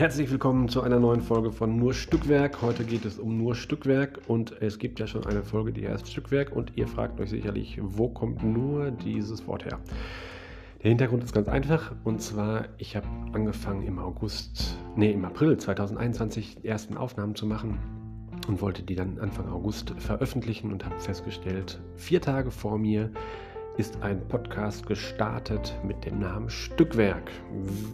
Herzlich willkommen zu einer neuen Folge von Nur Stückwerk. Heute geht es um Nur Stückwerk und es gibt ja schon eine Folge, die heißt Stückwerk und ihr fragt euch sicherlich, wo kommt nur dieses Wort her? Der Hintergrund ist ganz einfach und zwar, ich habe angefangen im August, nee, im April 2021 die ersten Aufnahmen zu machen und wollte die dann Anfang August veröffentlichen und habe festgestellt, vier Tage vor mir ist ein Podcast gestartet mit dem Namen Stückwerk.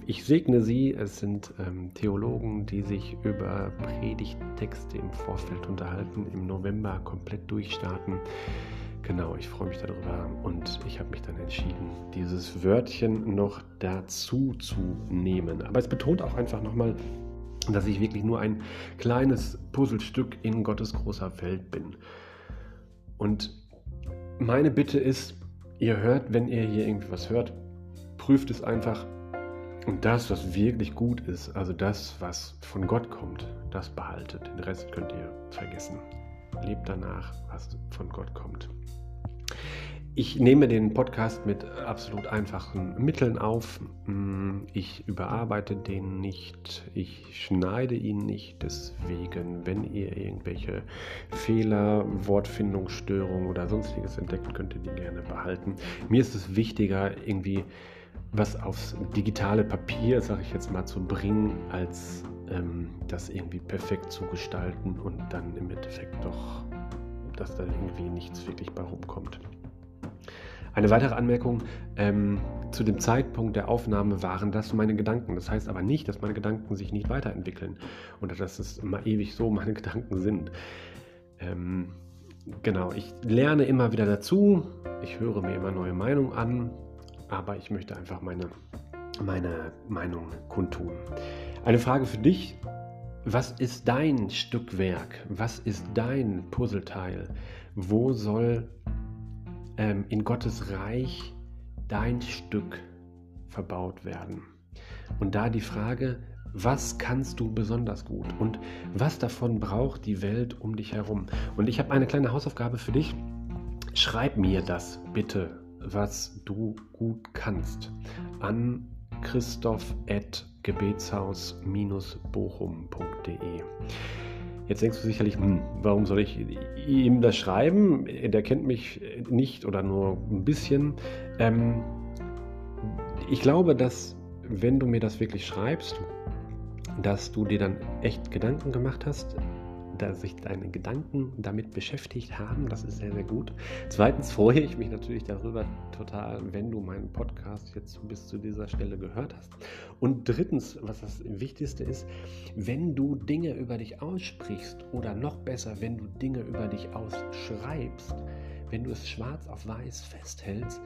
Ich segne Sie. Es sind ähm, Theologen, die sich über Predigttexte im Vorfeld unterhalten, im November komplett durchstarten. Genau, ich freue mich darüber und ich habe mich dann entschieden, dieses Wörtchen noch dazu zu nehmen. Aber es betont auch einfach nochmal, dass ich wirklich nur ein kleines Puzzlestück in Gottes großer Welt bin. Und meine Bitte ist, ihr hört, wenn ihr hier irgendwie was hört, prüft es einfach. Und das, was wirklich gut ist, also das, was von Gott kommt, das behaltet. Den Rest könnt ihr vergessen. Lebt danach, was von Gott kommt. Ich nehme den Podcast mit absolut einfachen Mitteln auf. Mm, ich überarbeite den nicht. Ich schneide ihn nicht. Deswegen, wenn ihr irgendwelche Fehler, Wortfindungsstörungen oder sonstiges entdeckt, könnt ihr die gerne behalten. Mir ist es wichtiger, irgendwie was aufs digitale Papier, sage ich jetzt mal, zu bringen, als ähm, das irgendwie perfekt zu gestalten und dann im Endeffekt doch, dass da irgendwie nichts wirklich bei rumkommt. Eine weitere Anmerkung, ähm, zu dem Zeitpunkt der Aufnahme waren das meine Gedanken. Das heißt aber nicht, dass meine Gedanken sich nicht weiterentwickeln oder dass es immer ewig so meine Gedanken sind. Ähm, genau, ich lerne immer wieder dazu, ich höre mir immer neue Meinungen an, aber ich möchte einfach meine, meine Meinung kundtun. Eine Frage für dich. Was ist dein Stückwerk? Was ist dein Puzzleteil? Wo soll ähm, in Gottes Reich dein Stück verbaut werden. Und da die Frage, was kannst du besonders gut und was davon braucht die Welt um dich herum? Und ich habe eine kleine Hausaufgabe für dich. Schreib mir das bitte, was du gut kannst, an christoph.gebetshaus-bochum.de. Jetzt denkst du sicherlich, hm, warum soll ich ihm das schreiben? Der kennt mich nicht oder nur ein bisschen. Ähm, ich glaube, dass wenn du mir das wirklich schreibst, dass du dir dann echt Gedanken gemacht hast, dass sich deine Gedanken damit beschäftigt haben. Das ist sehr, sehr gut. Zweitens freue ich mich natürlich darüber total, wenn du meinen Podcast jetzt bis zu dieser Stelle gehört hast. Und drittens, was das Wichtigste ist, wenn du Dinge über dich aussprichst oder noch besser, wenn du Dinge über dich ausschreibst, wenn du es schwarz auf weiß festhältst,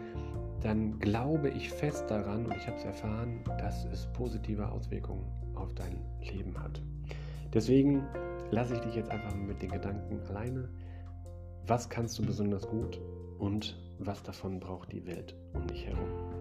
dann glaube ich fest daran und ich habe es erfahren, dass es positive Auswirkungen auf dein Leben hat. Deswegen lasse ich dich jetzt einfach mit den Gedanken alleine. Was kannst du besonders gut und was davon braucht die Welt um dich herum?